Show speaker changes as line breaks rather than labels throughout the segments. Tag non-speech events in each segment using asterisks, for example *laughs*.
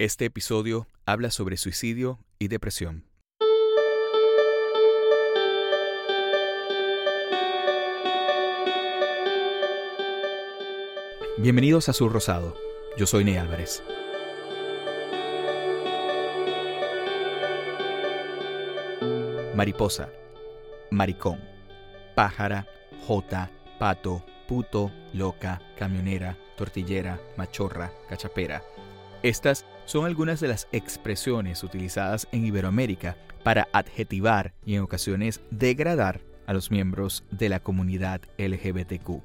Este episodio habla sobre suicidio y depresión. Bienvenidos a Sur Rosado. Yo soy Ney Álvarez. Mariposa, maricón, pájara, jota, pato, puto, loca, camionera, tortillera, machorra, cachapera. Estas son algunas de las expresiones utilizadas en Iberoamérica para adjetivar y en ocasiones degradar a los miembros de la comunidad LGBTQ.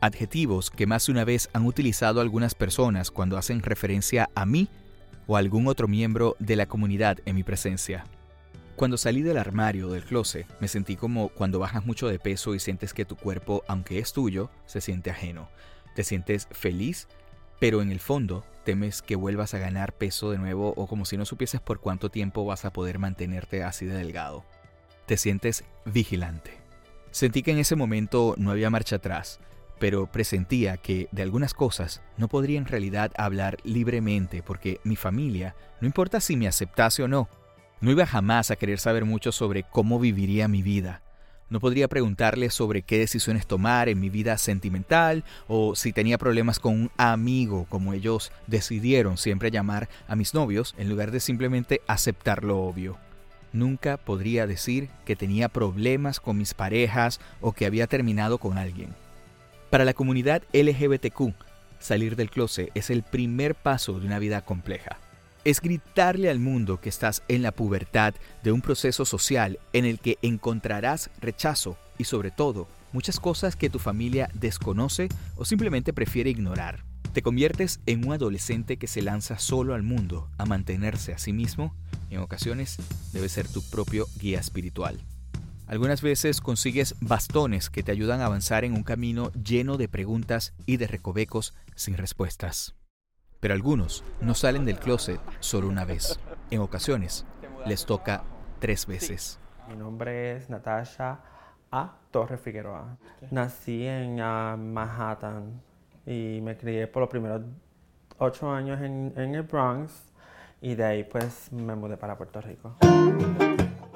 Adjetivos que más de una vez han utilizado algunas personas cuando hacen referencia a mí o a algún otro miembro de la comunidad en mi presencia. Cuando salí del armario, del closet, me sentí como cuando bajas mucho de peso y sientes que tu cuerpo, aunque es tuyo, se siente ajeno. Te sientes feliz, pero en el fondo temes que vuelvas a ganar peso de nuevo o como si no supieses por cuánto tiempo vas a poder mantenerte así de delgado. Te sientes vigilante. Sentí que en ese momento no había marcha atrás, pero presentía que de algunas cosas no podría en realidad hablar libremente porque mi familia, no importa si me aceptase o no, no iba jamás a querer saber mucho sobre cómo viviría mi vida. No podría preguntarle sobre qué decisiones tomar en mi vida sentimental o si tenía problemas con un amigo, como ellos decidieron siempre llamar a mis novios, en lugar de simplemente aceptar lo obvio. Nunca podría decir que tenía problemas con mis parejas o que había terminado con alguien. Para la comunidad LGBTQ, salir del closet es el primer paso de una vida compleja es gritarle al mundo que estás en la pubertad de un proceso social en el que encontrarás rechazo y sobre todo muchas cosas que tu familia desconoce o simplemente prefiere ignorar. Te conviertes en un adolescente que se lanza solo al mundo a mantenerse a sí mismo. En ocasiones debe ser tu propio guía espiritual. Algunas veces consigues bastones que te ayudan a avanzar en un camino lleno de preguntas y de recovecos sin respuestas pero algunos no salen del closet solo una vez. En ocasiones les toca tres veces.
Mi nombre es Natasha A. Torres Figueroa. Nací en uh, Manhattan y me crié por los primeros ocho años en, en, el Bronx y de ahí pues me mudé para Puerto Rico.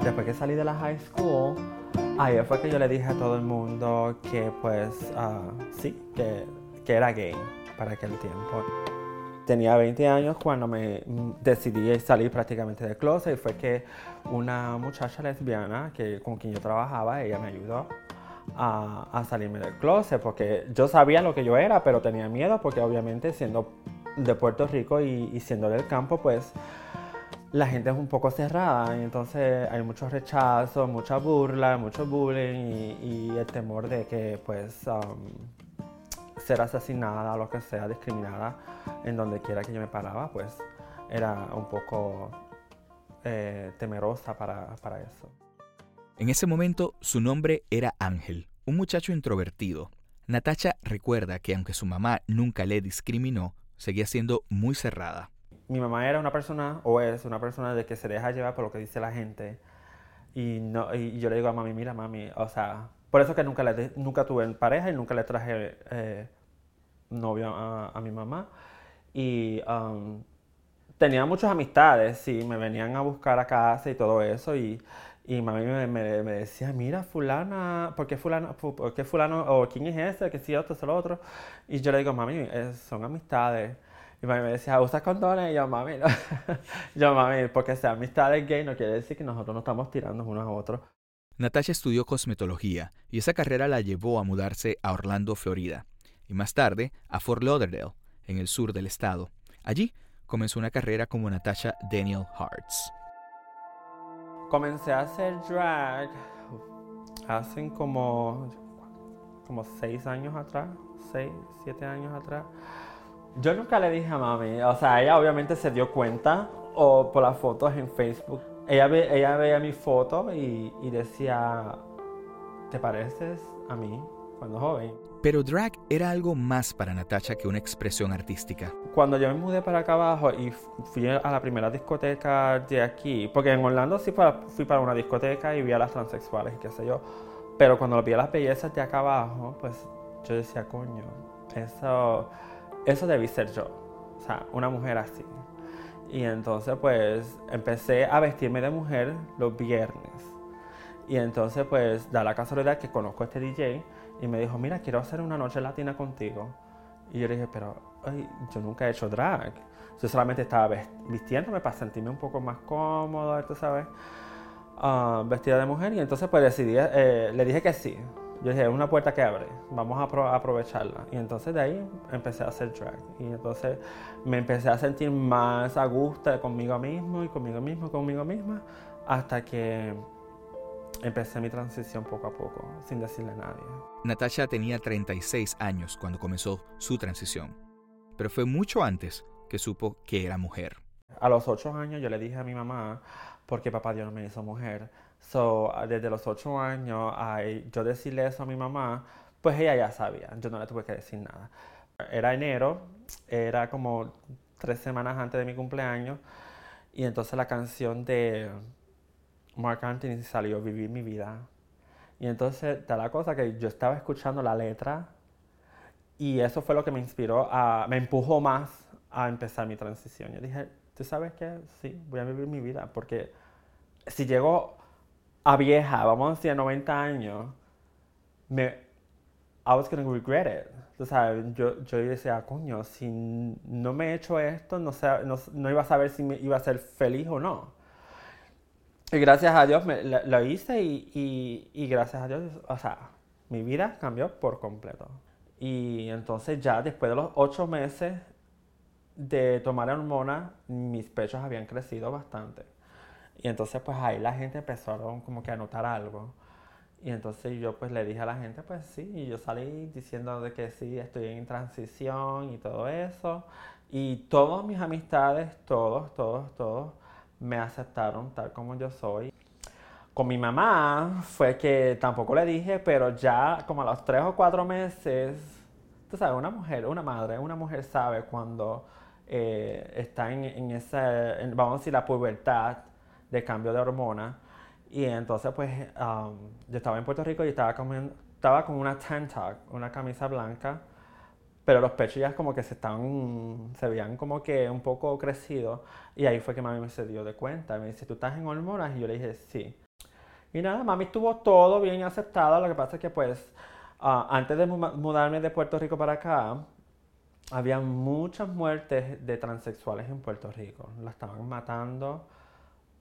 Después que salí de la high school, ahí fue que yo le dije a todo el mundo que pues uh, sí, que, que era gay para aquel tiempo tenía 20 años cuando me decidí salir prácticamente del closet y fue que una muchacha lesbiana que, con quien yo trabajaba, ella me ayudó a, a, salirme del closet porque yo sabía lo que yo era, pero tenía miedo porque obviamente siendo de Puerto Rico y, y siendo del campo, pues la gente es un poco cerrada. Y entonces hay mucho rechazo, mucha burla, mucho bullying y, y el temor de que pues um, ser asesinada, lo que sea, discriminada en donde quiera que yo me paraba, pues era un poco eh, temerosa para, para eso.
En ese momento su nombre era Ángel, un muchacho introvertido. Natacha recuerda que aunque su mamá nunca le discriminó, seguía siendo muy cerrada
mi mamá era una persona, o es una persona de que se deja llevar por lo que dice la gente. Y, no, y yo le digo a mami, mira mami, o sea, por eso que nunca, le, nunca tuve pareja y nunca le traje eh, novio a, a, mi mamá. Y um, tenía muchas amistades, sí, me venían a buscar a casa y todo eso. Y, y mami me, me, decía, mira, fulana, ¿por qué fulano, por qué fulano, o quién es ese, que si otro, es el otro? Y yo le digo, mami, son amistades. Y mami me decía, ¿usas condones? Y yo, mami, no. *laughs* yo, mami, porque sea amistades gay no quiere decir que nosotros no estamos tirando unos a otros.
Natasha estudió cosmetología y esa carrera la llevó a mudarse a Orlando, Florida, y más tarde a Fort Lauderdale, en el sur del estado. Allí comenzó una carrera como Natasha Daniel Hartz.
Comencé a hacer drag hace como, como seis años atrás, seis, siete años atrás. Yo nunca le dije a mami, o sea, ella obviamente se dio cuenta o por las fotos en Facebook. Ella, ve, ella veía mi foto y, y decía, ¿te pareces a mí cuando joven?
Pero drag era algo más para Natasha que una expresión artística.
Cuando yo me mudé para acá abajo y fui a la primera discoteca de aquí, porque en Orlando sí fui para una discoteca y vi a las transexuales y qué sé yo, pero cuando vi a las bellezas de acá abajo, pues yo decía, coño, eso eso debí ser yo, o sea, una mujer así. Y entonces pues empecé a vestirme de mujer los viernes. Y entonces pues da la casualidad que conozco a este DJ y me dijo, mira, quiero hacer una noche latina contigo. Y yo le dije, pero yo nunca he hecho drag. Yo solamente estaba vistiéndome para sentirme un poco más cómodo, tú sabes, uh, vestida de mujer. Y entonces pues decidí, eh, le dije que sí. Yo dije, es una puerta que abre, vamos a, aprovecharla. Y entonces de ahí empecé a hacer drag. Y entonces me empecé a sentir más a gusto conmigo mismo y conmigo mismo, conmigo misma, hasta que empecé mi transición poco a poco, sin decirle a nadie.
Natasha tenía 36 años cuando comenzó su transición, pero fue mucho antes que supo que era mujer.
A los 8 años yo le dije a mi mamá, porque papá Dios no me hizo mujer, So, desde los ocho años, yo decirle eso a mi mamá, pues ella ya sabía, yo no le tuve que decir nada. Era enero, era como tres semanas antes de mi cumpleaños, y entonces la canción de Mark Anthony salió Vivir mi vida. Y entonces, da la cosa que yo estaba escuchando la letra, y eso fue lo que me inspiró, a, me empujó más a empezar mi transición. Yo dije, ¿tú sabes qué? Sí, voy a vivir mi vida, porque si llego a vieja, vamos a decir a 90 años, me, I was going to regret it. O sea, yo, yo decía, coño, si no me he hecho esto, no, sé, no, iba a saber si me iba a ser feliz o no. Y gracias a Dios me, lo, hice y, y, gracias a Dios, o sea, mi vida cambió por completo. Y entonces ya después de los ocho meses de tomar hormonas, mis pechos habían crecido bastante. Y entonces pues ahí la gente empezó como que a notar algo. Y entonces yo pues le dije a la gente pues sí, y yo salí diciendo de que sí, estoy en transición y todo eso. Y todas mis amistades, todos, todos, todos, me aceptaron tal como yo soy. Con mi mamá fue que tampoco le dije, pero ya como a los tres o cuatro meses, tú sabes, una mujer, una madre, una mujer sabe cuando eh, está en, en esa, vamos a decir, la pubertad de cambio de hormona. Y entonces, pues, um, yo estaba en Puerto Rico y estaba, con, estaba con una tan una camisa blanca, pero los pechos ya como que se están, se veían como que un poco crecidos. Y ahí fue que mami me se dio de cuenta. Me dice, ¿tú estás en hormonas? Y yo le dije, sí. Y nada, mami estuvo todo bien aceptado. Lo que pasa es que, pues, uh, antes de mudarme de Puerto Rico para acá, había muchas muertes de transexuales en Puerto Rico. La estaban matando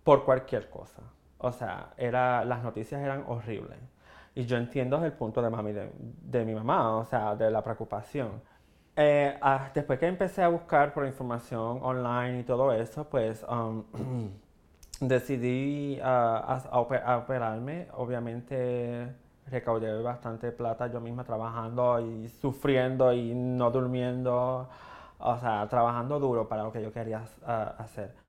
por cualquier cosa. O sea, era, las noticias eran horribles. Y yo entiendo el punto de, mami, de, mi mamá, o sea, de la preocupación. Eh, ah, después que empecé a buscar por información online y todo eso, pues um, *clears throat* decidí a, a operarme. Obviamente recaudé bastante plata yo misma trabajando y sufriendo y no durmiendo, o sea, trabajando duro para lo que yo quería ah, hacer.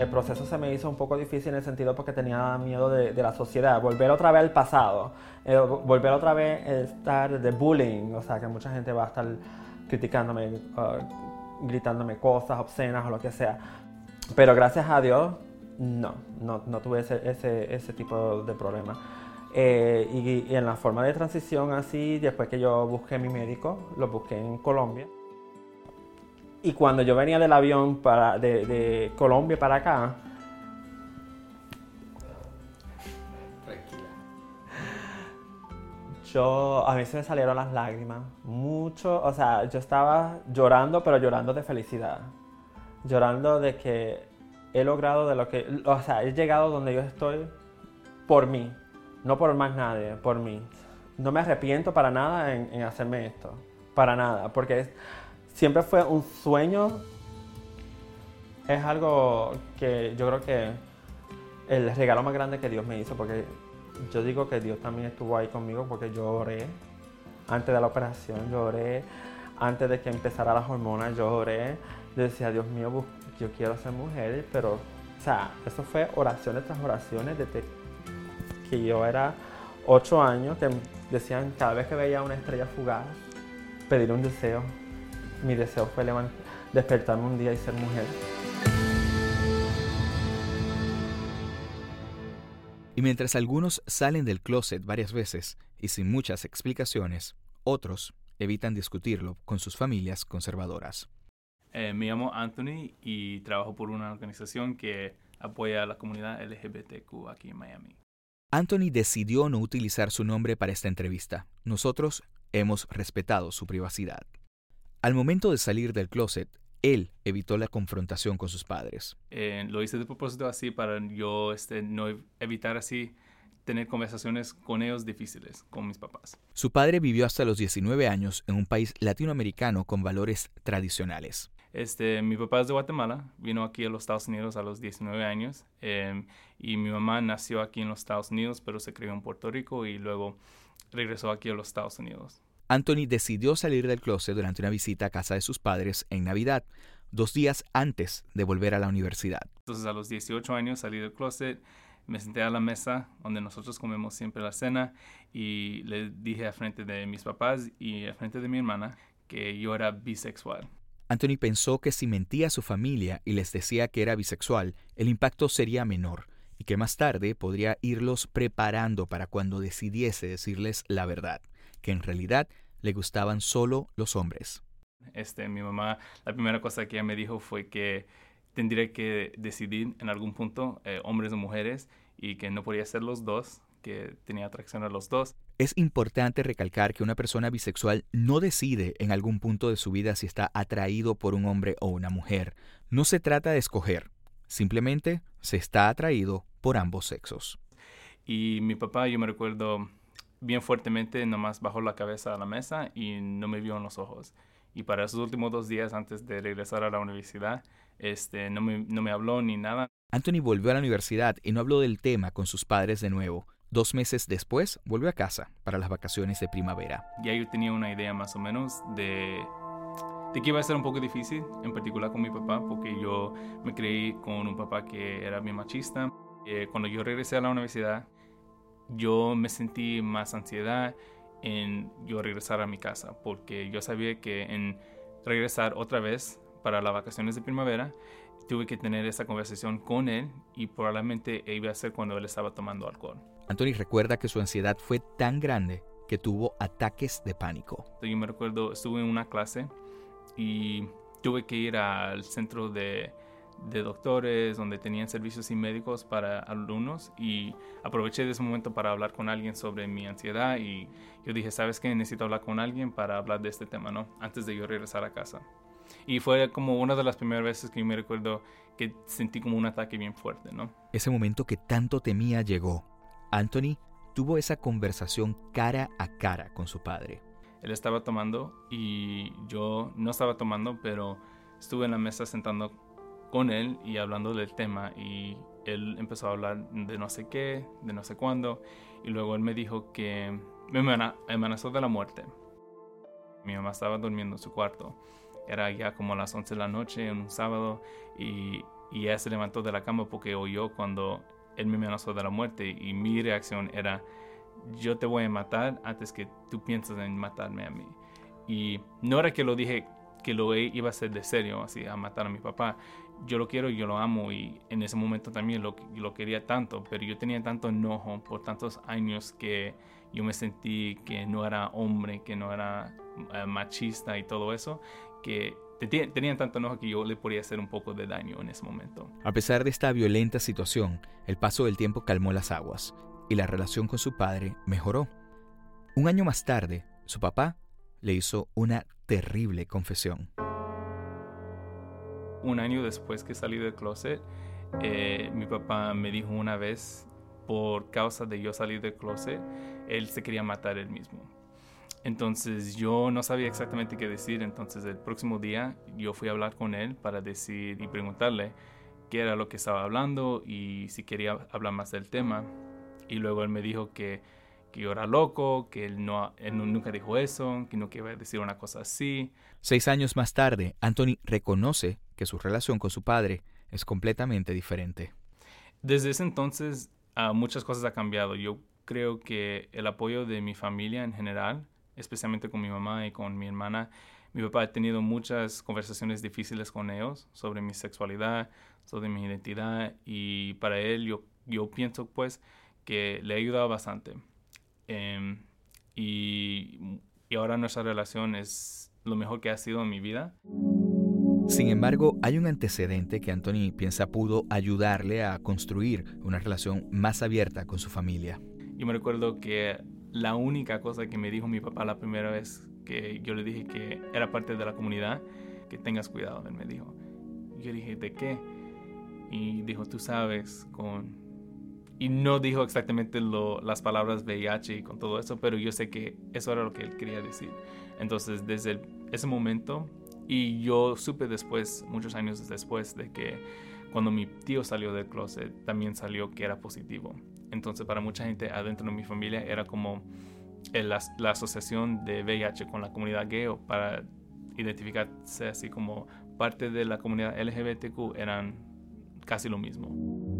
El proceso se me hizo un poco difícil en el sentido porque tenía miedo de, la sociedad, volver otra vez al pasado, eh, volver otra vez a estar de bullying, o sea, que mucha gente va a estar criticándome, ah, gritándome cosas obscenas o lo que sea. Pero gracias a Dios, no, no, no tuve ese, ese, tipo de problema. Eh, y, en la forma de transición así, después que yo busqué mi médico, lo busqué en Colombia. Y cuando yo venía del avión para, de, Colombia para acá, yo a mí se me salieron las lágrimas, mucho, o sea, yo estaba llorando, pero llorando de felicidad, llorando de que he logrado de lo que, o sea, he llegado donde yo estoy por mí, no por más nadie, por mí. No me arrepiento para nada en, hacerme esto, para nada, porque siempre fue un sueño. Es algo que yo creo que el regalo más grande que Dios me hizo, porque yo digo que Dios también estuvo ahí conmigo porque yo oré antes de la operación, yo oré antes de que empezara las hormonas, yo oré. Yo decía, Dios mío, yo quiero ser mujer, pero, o sea, eso fue oraciones tras oraciones desde que yo era ocho años, que decían cada vez que veía una estrella fugaz, pedir un deseo. Mi deseo fue despertarme un día y ser mujer.
Y mientras algunos salen del closet varias veces y sin muchas explicaciones, otros evitan discutirlo con sus familias conservadoras.
Eh, me llamo Anthony y trabajo por una organización que apoya a la comunidad LGBTQ aquí en Miami.
Anthony decidió no utilizar su nombre para esta entrevista. Nosotros hemos respetado su privacidad. Al momento de salir del closet, él evitó la confrontación con sus padres.
Eh, lo hice de propósito así para yo este, no evitar así tener conversaciones con ellos difíciles, con mis papás.
Su padre vivió hasta los 19 años en un país latinoamericano con valores tradicionales.
Este, mi papá es de Guatemala, vino aquí a los Estados Unidos a los 19 años em, y mi mamá nació aquí en los Estados Unidos, pero se crió en Puerto Rico y luego regresó aquí a los Estados Unidos.
Anthony decidió salir del closet durante una visita a casa de sus padres en Navidad, dos días antes de volver a la universidad.
Entonces a los 18 años salí del closet, me senté a la mesa donde nosotros comemos siempre la cena y le dije a frente de mis papás y a frente de mi hermana que yo era bisexual.
Anthony pensó que si mentía a su familia y les decía que era bisexual, el impacto sería menor y que más tarde podría irlos preparando para cuando decidiese decirles la verdad, que en realidad le gustaban solo los hombres.
Este, mi mamá, la primera cosa que ella me dijo fue que tendría que decidir en algún punto eh, hombres o mujeres y que no podía ser los dos, que tenía atracción a los dos.
Es importante recalcar que una persona bisexual no decide en algún punto de su vida si está atraído por un hombre o una mujer. No se trata de escoger, simplemente se está atraído por ambos sexos.
Y mi papá, yo me recuerdo bien fuertemente, nomás bajó la cabeza a la mesa y no me vio en los ojos. Y para esos últimos dos días antes de regresar a la universidad, este, no, me, no me habló ni nada.
Anthony volvió a la universidad y no habló del tema con sus padres de nuevo. Dos meses después, volvió a casa para las vacaciones de primavera.
Ya yo tenía una idea más o menos de, de que iba a ser un poco difícil, en particular con mi papá, porque yo me creí con un papá que era bien machista. Eh, cuando yo regresé a la universidad, yo me sentí más ansiedad en yo regresar a mi casa, porque yo sabía que en regresar otra vez para las vacaciones de primavera, tuve que tener esa conversación con él y probablemente iba a ser cuando él estaba tomando alcohol.
Anthony recuerda que su ansiedad fue tan grande que tuvo ataques de pánico.
Yo me recuerdo, estuve en una clase y tuve que ir al centro de, de doctores donde tenían servicios y médicos para alumnos y aproveché de ese momento para hablar con alguien sobre mi ansiedad y yo dije, ¿sabes qué? Necesito hablar con alguien para hablar de este tema, ¿no? Antes de yo regresar a casa. Y fue como una de las primeras veces que yo me recuerdo que sentí como un ataque bien fuerte, ¿no?
Ese momento que tanto temía llegó Anthony tuvo esa conversación cara a cara con su padre.
él estaba tomando y yo no estaba tomando, pero estuve en la mesa sentando con él y hablando del tema y él empezó a hablar de no sé qué, de no sé cuándo y luego él me dijo que me amenazó de la muerte. Mi mamá estaba durmiendo en su cuarto. Era ya como las 11 de la noche, un sábado, y, y ella se levantó de la cama porque oyó cuando él me amenazó de la muerte y mi reacción era, yo te voy a matar antes que tú pienses en matarme a mí. Y no era que lo dije que lo iba a hacer de serio, así, a matar a mi papá. Yo lo quiero y yo lo amo y en ese momento también lo, lo quería tanto, pero yo tenía tanto enojo por tantos años que yo me sentí que no era hombre, que no era eh, machista y todo eso, que tenían tanto enojo que yo le podía hacer un poco de daño en ese momento.
A pesar de esta violenta situación, el paso del tiempo calmó las aguas y la relación con su padre mejoró. Un año más tarde, su papá le hizo una terrible confesión.
Un año después que salí del closet, eh, mi papá me dijo una vez, por causa de yo salir del closet, él se quería matar él mismo. Entonces yo no sabía exactamente qué decir, entonces el próximo día yo fui a hablar con él para decir y preguntarle qué era lo que estaba hablando y si quería hablar más del tema. Y luego él me dijo que, que yo era loco, que él, no, él nunca dijo eso, que no quería decir una cosa así.
Seis años más tarde, Anthony reconoce que su relación con su padre es completamente diferente.
Desde ese entonces uh, muchas cosas han cambiado. Yo creo que el apoyo de mi familia en general, especialmente con mi mamá y con mi hermana, mi papá ha tenido muchas conversaciones difíciles con ellos sobre mi sexualidad, sobre mi identidad y para él yo, yo pienso pues que le ha ayudado bastante. Em, y, y ahora nuestra relación es lo mejor que ha sido en mi vida.
Sin embargo, hay un antecedente que Anthony piensa pudo ayudarle a construir una relación más abierta con su familia.
Yo me recuerdo que la única cosa que me dijo mi papá la primera vez que yo le dije que era parte de la comunidad, que tengas cuidado, él me dijo. Yo dije, ¿de qué? Y dijo, tú sabes, con y no dijo exactamente las palabras VIH y con todo eso, pero yo sé que eso era lo que él quería decir. Entonces, desde ese momento, y yo supe después, muchos años después, de que cuando mi tío salió del closet, también salió que era positivo. Entonces, para mucha gente adentro de mi familia era como la, la asociación de VIH con la comunidad gay o para identificarse así como parte de la comunidad LGBTQ eran casi lo mismo.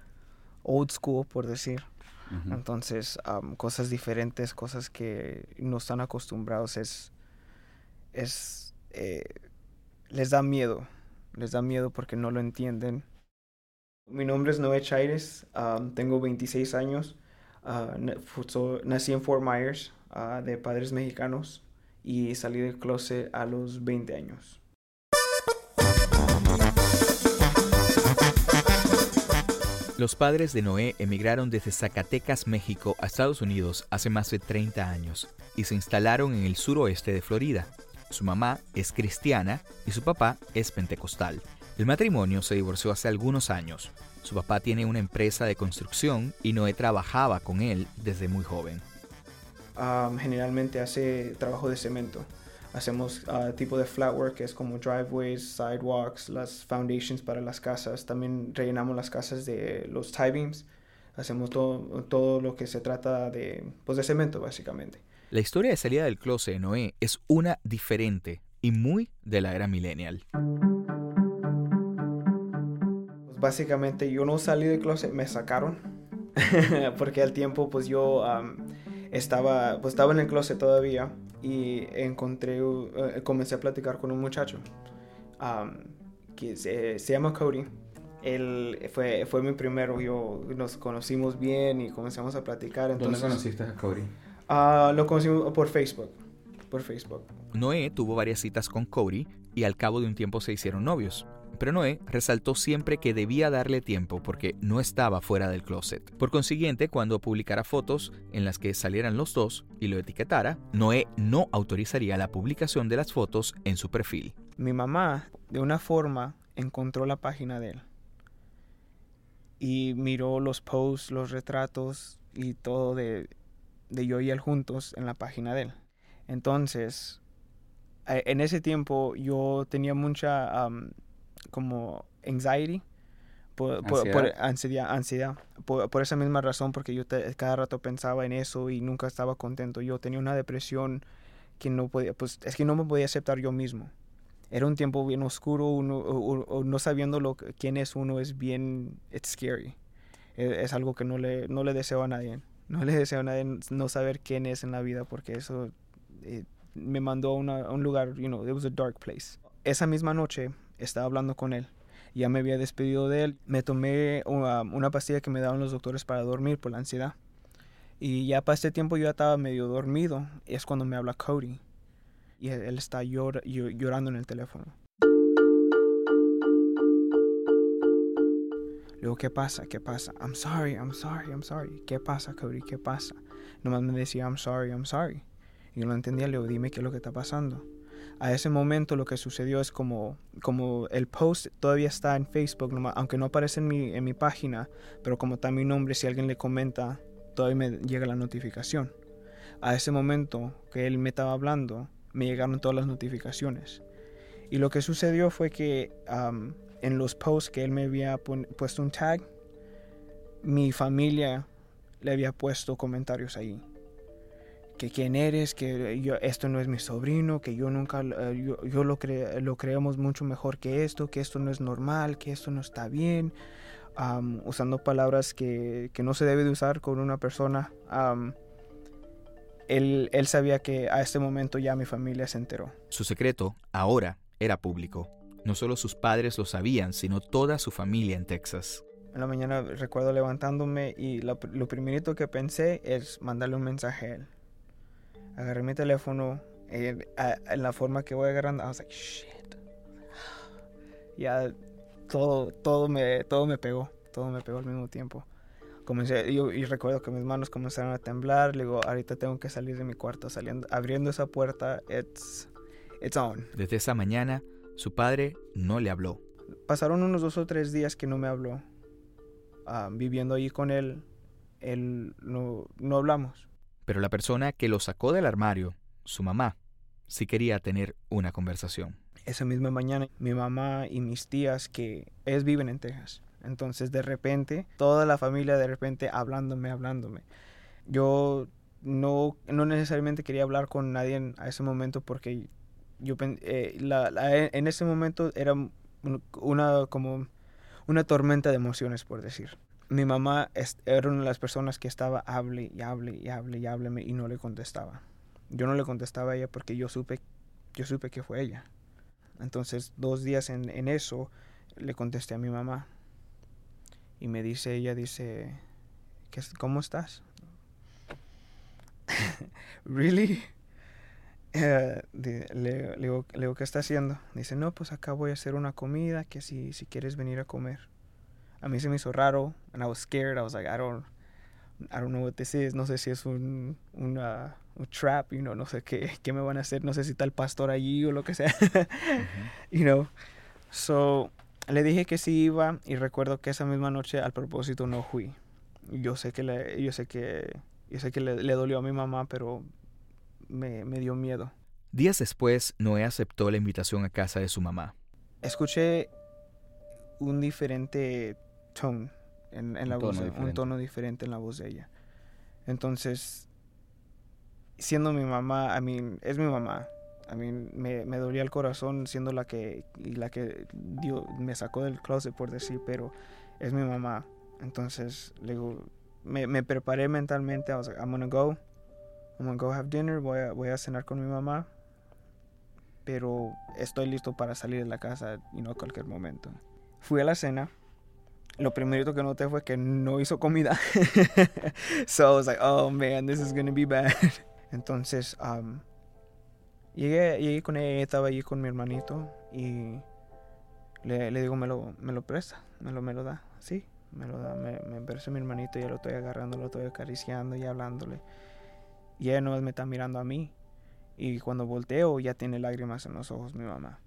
old school, por decir. Entonces, cosas diferentes, cosas que no están acostumbrados, es, es eh, les da miedo. Les da miedo porque no lo entienden. Mi nombre es Noé Chaires, tengo 26 años, uh, nací en Fort Myers, ah, de padres mexicanos, y salí del closet a los 20 años.
Los padres de Noé emigraron desde Zacatecas, México, a Estados Unidos hace más de 30 años y se instalaron en el suroeste de Florida. Su mamá es cristiana y su papá es pentecostal. El matrimonio se divorció hace algunos años. Su papá tiene una empresa de construcción y Noé trabajaba con él desde muy joven.
generalmente hace trabajo de cemento. Hacemos uh, tipo de flat work, que es como driveways, sidewalks, las foundations para las casas. También rellenamos las casas de los tie beams. Hacemos todo, todo lo que se trata de, pues de cemento, básicamente.
La historia de salida del closet de Noé es una diferente y muy de la era millennial.
Pues básicamente yo no salí del closet, me sacaron. *laughs* Porque al tiempo pues yo estaba, pues estaba en el closet todavía y encontré, eh, comencé a platicar con un muchacho que se, llama Cody. Él fue, fue mi primero, yo nos conocimos bien y comenzamos a platicar. Entonces,
¿Dónde conociste a Cody?
Ah, lo conocimos por Facebook. Por Facebook.
Noé tuvo varias citas con Cody y al cabo de un tiempo se hicieron novios. Pero Noé resaltó siempre que debía darle tiempo porque no estaba fuera del closet. Por consiguiente, cuando publicara fotos en las que salieran los dos y lo etiquetara, Noé no autorizaría la publicación de las fotos en su perfil.
Mi mamá, de una forma, encontró la página de él y miró los posts, los retratos y todo de, yo y él juntos en la página de él. Entonces, en ese tiempo yo tenía mucha como anxiety, por, ansiedad, ansiedad, Por, esa misma razón, porque yo cada rato pensaba en eso y nunca estaba contento. Yo tenía una depresión que no podía, pues es que no me podía aceptar yo mismo. Era un tiempo bien oscuro, uno, no sabiendo lo, quién es uno es bien, it's scary. E, es, algo que no le, no le deseo a nadie. No le deseo a nadie no saber quién es en la vida porque eso eh, me mandó a, a, un lugar, you know, it was a dark place. Esa misma noche estaba hablando con él. Ya me había despedido de él. Me tomé una, pastilla que me daban los doctores para dormir por la ansiedad. Y ya para este tiempo yo ya estaba medio dormido. Es cuando me habla Cody. Y él, está llorando en el teléfono. Le digo, ¿qué pasa? ¿Qué pasa? I'm sorry, I'm sorry, I'm sorry. ¿Qué pasa, Cody? ¿Qué pasa? Nomás me decía, I'm sorry, I'm sorry. Y yo no entendía, le digo, dime qué es lo que está pasando a ese momento lo que sucedió es como, como el post todavía está en Facebook, aunque no aparece en mi, en mi página, pero como está mi nombre, si alguien le comenta, todavía me llega la notificación. A ese momento que él me estaba hablando, me llegaron todas las notificaciones. Y lo que sucedió fue que en los posts que él me había puesto un tag, mi familia le había puesto comentarios ahí que quién eres, que yo, esto no es mi sobrino, que yo nunca, eh, yo, lo, lo creemos mucho mejor que esto, que esto no es normal, que esto no está bien, usando palabras que, que, no se debe de usar con una persona. él, él sabía que a este momento ya mi familia se enteró.
Su secreto ahora era público. No solo sus padres lo sabían, sino toda su familia en Texas.
En la mañana recuerdo levantándome y lo, lo primerito que pensé es mandarle un mensaje a él agarré mi teléfono en, la forma que voy agarrando, I was like, shit. Ya todo, todo, me, todo me pegó, todo me pegó al mismo tiempo. Comencé, yo, y recuerdo que mis manos comenzaron a temblar, le digo, ahorita tengo que salir de mi cuarto, saliendo, abriendo esa puerta, it's, it's on.
Desde esa mañana, su padre no le habló.
Pasaron unos dos o tres días que no me habló. Ah, viviendo allí con él, él no, no hablamos.
Pero la persona que lo sacó del armario, su mamá, sí quería tener una conversación.
Esa misma mañana, mi mamá y mis tías, que ellas viven en Texas, entonces de repente, toda la familia de repente hablándome, hablándome. Yo no, no necesariamente quería hablar con nadie a ese momento porque yo eh, en ese momento era una como una tormenta de emociones por decir mi mamá era una de las personas que estaba hable y hable y hable y hable y no le contestaba. Yo no le contestaba a ella porque yo supe, yo supe que fue ella. Entonces, dos días en, eso, le contesté a mi mamá. Y me dice, ella dice, ¿cómo estás? *laughs* ¿Really? *laughs* Eh, le, digo, ¿qué está haciendo? Dice, no, pues acá voy a hacer una comida, que si, si quieres venir a comer a mí se me hizo raro and I was scared. I was like, I don't, I don't know what this is. No sé si es un, una, un trap, you know, no sé qué, *laughs* qué me van a hacer. No sé si está el pastor allí o lo que sea. *laughs* You know. So, le dije que sí iba y recuerdo que esa misma noche al propósito no fui. Yo sé que le, yo sé que, yo sé que le, le dolió a mi mamá, pero me, me dio miedo.
Días después, Noé aceptó la invitación a casa de su mamá.
Escuché un diferente tone en, la voz, un tono diferente en la voz de ella. Entonces, siendo mi mamá, a mí, es mi mamá. A mí me, me dolía el corazón siendo la que, la que dio, me sacó del closet, por decir, pero es mi mamá. Entonces, le digo, me, me preparé mentalmente. I was like, I'm gonna go. I'm gonna go have dinner. Voy a, voy a cenar con mi mamá. Pero estoy listo para salir de la casa, y no a cualquier momento. Fui a la cena. Lo primerito que noté fue que no hizo comida. *laughs* so I was like, oh man, this is gonna be bad. *laughs* Entonces, um, llegué, llegué con ella, estaba allí con mi hermanito y le, le digo, me lo, me lo presta, me lo, me lo da. Sí, me lo da, me, me presta mi hermanito ya lo estoy agarrando, lo estoy acariciando y hablándole. Y ella no me está mirando a mí. Y cuando volteo ya tiene lágrimas en los ojos mi mamá.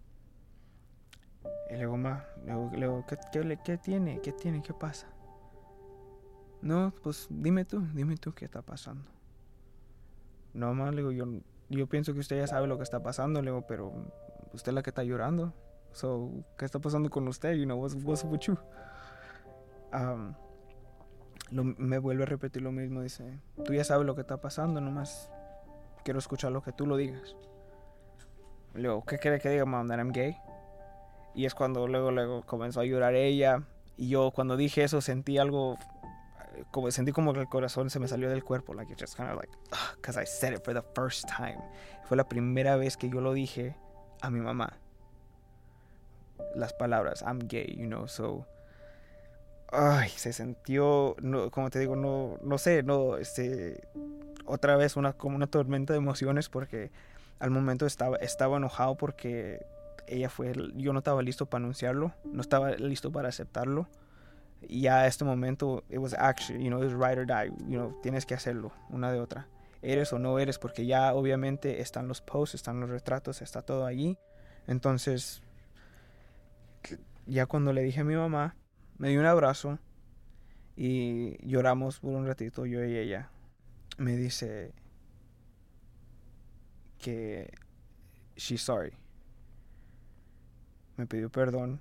Y le digo, le digo, ¿qué, qué, qué tiene? ¿Qué tiene? ¿Qué pasa? No, pues dime tú, dime tú qué está pasando. No, ma, le yo, yo pienso que usted ya sabe lo que está pasando, le digo, pero usted es la que está llorando. So, ¿qué está pasando con usted? You know, what's, what's with you? Um, me vuelve a repetir lo mismo, dice, tú ya sabes lo que está pasando, nomás quiero escuchar lo que tú lo digas. Le digo, ¿qué quiere que diga, mom, that I'm gay? Y es cuando luego, luego comenzó a llorar ella. Y yo cuando dije eso sentí algo, como sentí como que el corazón se me salió del cuerpo. Like, it just kind of like, because I said it for the first time. Fue la primera vez que yo lo dije a mi mamá. Las palabras, I'm gay, you know, so ay, se sintió, no, como te digo, no, no sé, no, este, otra vez una, como una tormenta de emociones porque al momento estaba, estaba enojado porque ella fue, yo no estaba listo para anunciarlo, no estaba listo para aceptarlo. Y a este momento, it was action, you know, it was ride or die, you know, tienes que hacerlo, una de otra. Eres o no eres, porque ya obviamente están los posts, están los retratos, está todo allí. Entonces, ya cuando le dije a mi mamá, me dio un abrazo y lloramos por un ratito, yo y ella. Me dice que she's sorry. Me pidió perdón.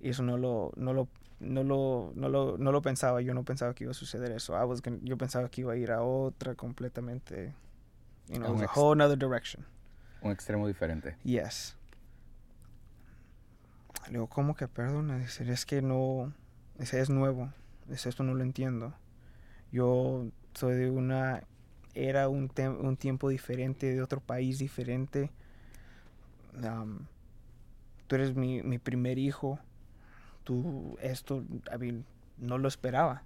Y eso no lo, no lo, no lo, no lo, no lo pensaba. Yo no pensaba que iba a suceder eso. I was gonna, yo pensaba que iba a ir a otra completamente. You know, a whole another direction.
Un extremo diferente.
Yes. Le digo, ¿cómo que perdona? Dice, es que no, ese es nuevo, es esto no lo entiendo. Yo soy de una era, un, un tiempo diferente, de otro país diferente. Um, tú eres mi, mi, primer hijo. Tú, esto, I mean, no lo esperaba.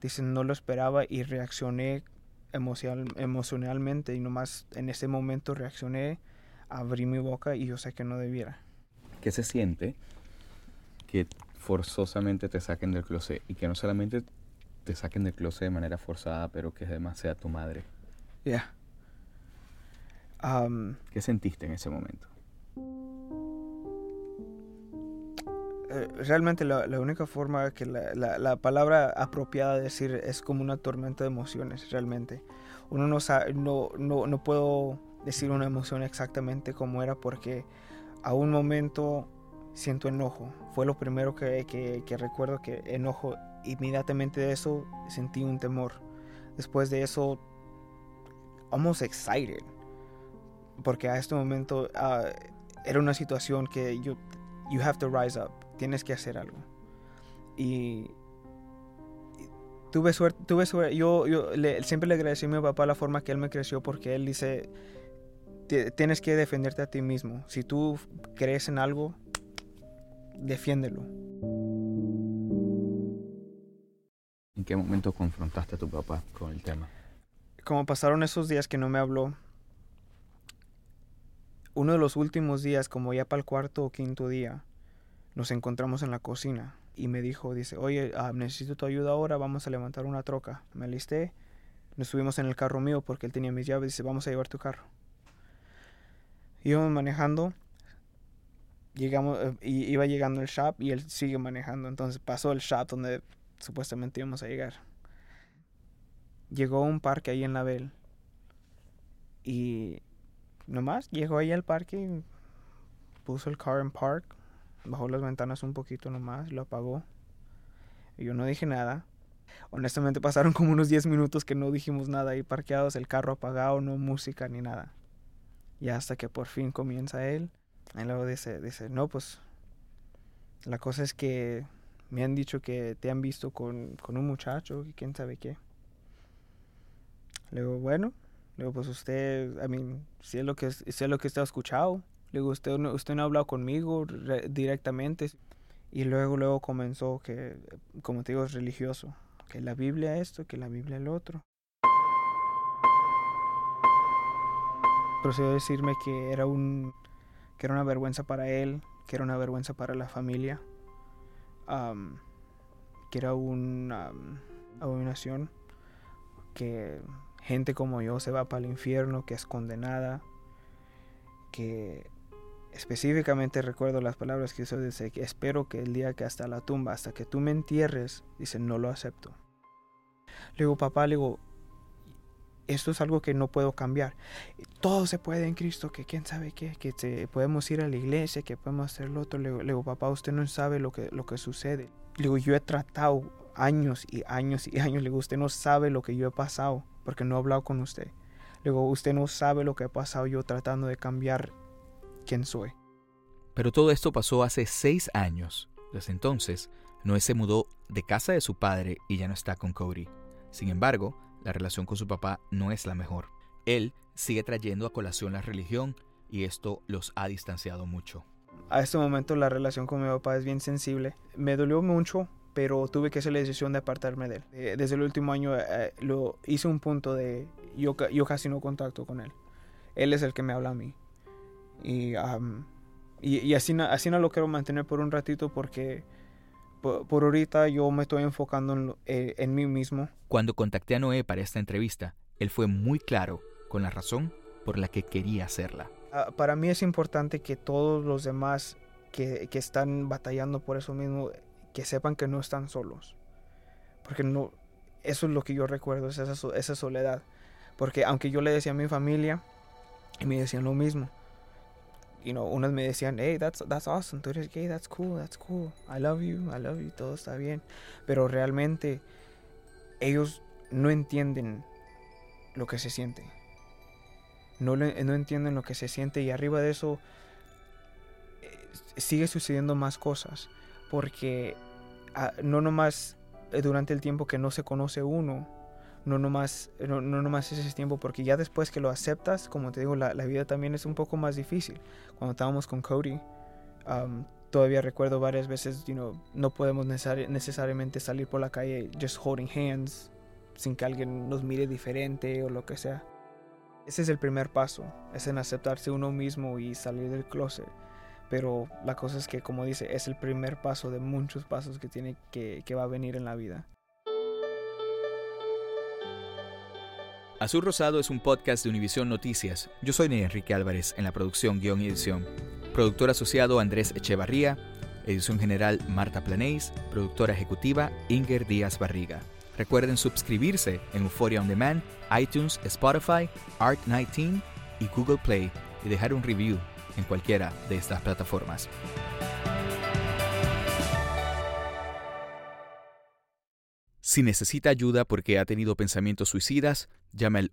Dicen, no lo esperaba y reaccioné emocional, emocionalmente y nomás en ese momento reaccioné, abrí mi boca y yo sé que no debiera.
¿Qué se siente que forzosamente te saquen del closet y que no solamente te saquen del closet de manera forzada, pero que además sea tu madre?
Yeah. Um,
¿Qué sentiste en ese momento?
Realmente la, la, única forma que la, la, la, palabra apropiada de decir es como una tormenta de emociones, realmente. Uno no sabe, no, no, no puedo decir una emoción exactamente como era porque a un momento siento enojo. Fue lo primero que, que, que, recuerdo que enojo. Inmediatamente de eso sentí un temor. Después de eso, almost excited. Porque a este momento uh, era una situación que you, you have to rise up. Tienes que hacer algo. Y, tuve suerte, tuve suerte. Yo, yo le, siempre le agradecí a mi papá la forma que él me creció porque él dice, tienes que defenderte a ti mismo. Si tú crees en algo, defiéndelo.
¿En qué momento confrontaste a tu papá con el tema?
Como pasaron esos días que no me habló, uno de los últimos días, como ya para el cuarto o quinto día, nos encontramos en la cocina y me dijo, dice, oye, uh, necesito tu ayuda ahora, vamos a levantar una troca. Me alisté, nos subimos en el carro mío porque él tenía mis llaves, dice, vamos a llevar tu carro. Íbamos manejando, llegamos, eh, iba llegando el shop y él sigue manejando, entonces pasó el shop donde supuestamente íbamos a llegar. Llegó a un parque ahí en la Bell y nomás llegó ahí al parque, puso el car en park, bajó las ventanas un poquito nomás, lo apagó. Y yo no dije nada. Honestamente pasaron como unos 10 minutos que no dijimos nada ahí parqueados, el carro apagado, no música ni nada. Y hasta que por fin comienza él. Y luego dice, dice, no, pues la cosa es que me han dicho que te han visto con, con un muchacho y quién sabe qué. Le digo, bueno, le digo, pues usted, I mean, si es lo que, es lo que usted ha escuchado. Le digo, usted no, usted no ha hablado conmigo directamente. Y luego, luego comenzó que, como te digo, es religioso. Que la Biblia esto, que la Biblia el otro. Procedió a decirme que era, un, que era una vergüenza para él, que era una vergüenza para la familia, que era una abominación, que gente como yo se va para el infierno, que es condenada, que específicamente recuerdo las palabras que hizo, dice que espero que el día que hasta la tumba, hasta que tú me entierres, dice, no lo acepto. Le digo, papá, le digo, esto es algo que no puedo cambiar. Todo se puede en Cristo, que quién sabe qué, que podemos ir a la iglesia, que podemos hacer lo otro. Le digo, papá, usted no sabe lo que, lo que sucede. Le digo, yo he tratado años y años y años. Le digo, usted no sabe lo que yo he pasado porque no he hablado con usted. Le digo, usted no sabe lo que he pasado yo tratando de cambiar quién soy.
Pero todo esto pasó hace seis años. Desde entonces, Noé se mudó de casa de su padre y ya no está con Cody. Sin embargo, la relación con su papá no es la mejor. Él sigue trayendo a colación la religión y esto los ha distanciado mucho.
A este momento la relación con mi papá es bien sensible. Me dolió mucho, pero tuve que hacer la decisión de apartarme de él. Eh, desde el último año eh, lo hice un punto de yo, yo casi no contacto con él. Él es el que me habla a mí. Y, y, así, así no lo quiero mantener por un ratito porque por, ahorita yo me estoy enfocando en, eh, en mí mismo.
Cuando contacté a Noé para esta entrevista, él fue muy claro con la razón por la que quería hacerla.
Ah, para mí es importante que todos los demás que, que, están batallando por eso mismo, que sepan que no están solos. Porque no, eso es lo que yo recuerdo, es esa, esa soledad. Porque aunque yo le decía a mi familia, y me decían lo mismo, you know, unos me decían, hey, that's, that's awesome, tú eres gay, that's cool, that's cool, I love you, I love you, todo está bien. Pero realmente ellos no entienden lo que se siente. No, no entienden lo que se siente y arriba de eso eh, sigue sucediendo más cosas. Porque ah, no nomás eh, durante el tiempo que no se conoce uno, no nomás, no, no nomás ese tiempo, porque ya después que lo aceptas, como te digo, la, la vida también es un poco más difícil. Cuando estábamos con Cody, um, todavía recuerdo varias veces, you know, no podemos necesariamente salir por la calle just holding hands, sin que alguien nos mire diferente o lo que sea. Ese es el primer paso, es en aceptarse uno mismo y salir del closet. Pero la cosa es que, como dice, es el primer paso de muchos pasos que tiene que, que va a venir en la vida.
Azul Rosado es un podcast de Univisión Noticias. Yo soy Enrique Álvarez en la producción, guion y edición. Productor asociado Andrés Echevarría. Edición general Marta Planéis. Productora ejecutiva Inger Díaz Barriga. Recuerden suscribirse en Euphoria On Demand, iTunes, Spotify, Art19 y Google Play y dejar un review en cualquiera de estas plataformas. Si necesita ayuda porque ha tenido pensamientos suicidas, llame al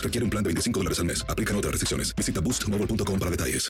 requiere un plan de 25 dólares al mes. Aplican otras restricciones. Visita boostmobile para detalles.